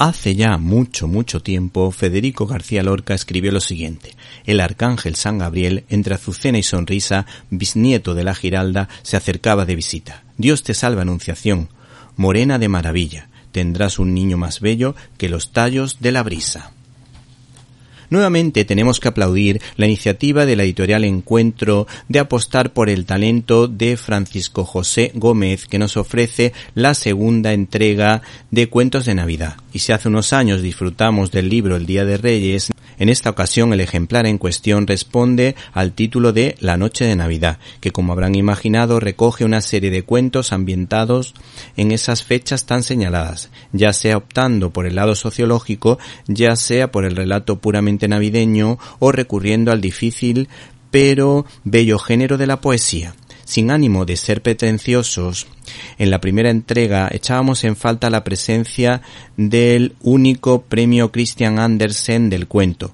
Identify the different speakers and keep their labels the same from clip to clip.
Speaker 1: Hace ya mucho, mucho tiempo, Federico García Lorca escribió lo siguiente. El arcángel San Gabriel, entre azucena y sonrisa, bisnieto de la Giralda, se acercaba de visita. Dios te salva, Anunciación. Morena de maravilla, tendrás un niño más bello que los tallos de la brisa. Nuevamente tenemos que aplaudir la iniciativa de la editorial Encuentro de apostar por el talento de Francisco José Gómez que nos ofrece la segunda entrega de Cuentos de Navidad. Y si hace unos años disfrutamos del libro El Día de Reyes, en esta ocasión el ejemplar en cuestión responde al título de La Noche de Navidad, que como habrán imaginado recoge una serie de cuentos ambientados en esas fechas tan señaladas, ya sea optando por el lado sociológico, ya sea por el relato puramente navideño o recurriendo al difícil pero bello género de la poesía. Sin ánimo de ser pretenciosos, en la primera entrega echábamos en falta la presencia del único premio Christian Andersen del cuento,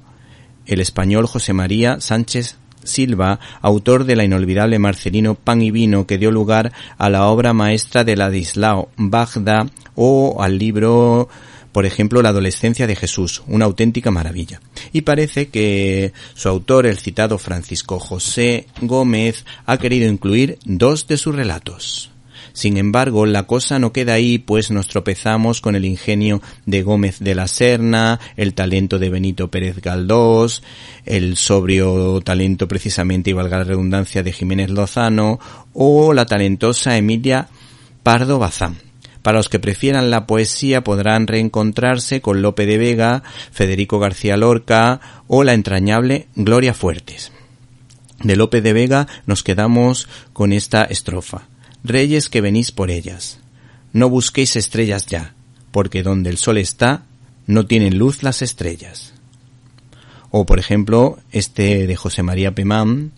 Speaker 1: el español José María Sánchez Silva, autor de la inolvidable Marcelino Pan y Vino que dio lugar a la obra maestra de Ladislao Bagda o al libro por ejemplo, La adolescencia de Jesús, una auténtica maravilla. Y parece que su autor, el citado Francisco José Gómez, ha querido incluir dos de sus relatos. Sin embargo, la cosa no queda ahí, pues nos tropezamos con el ingenio de Gómez de la Serna, el talento de Benito Pérez Galdós, el sobrio talento precisamente, y valga la redundancia, de Jiménez Lozano, o la talentosa Emilia Pardo Bazán. Para los que prefieran la poesía podrán reencontrarse con Lope de Vega, Federico García Lorca o la entrañable Gloria Fuertes. De Lope de Vega nos quedamos con esta estrofa. Reyes que venís por ellas. No busquéis estrellas ya, porque donde el sol está, no tienen luz las estrellas. O por ejemplo, este de José María Pemán,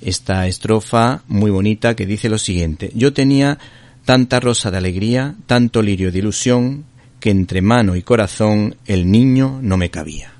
Speaker 1: esta estrofa muy bonita que dice lo siguiente. Yo tenía tanta rosa de alegría, tanto lirio de ilusión, que entre mano y corazón el niño no me cabía.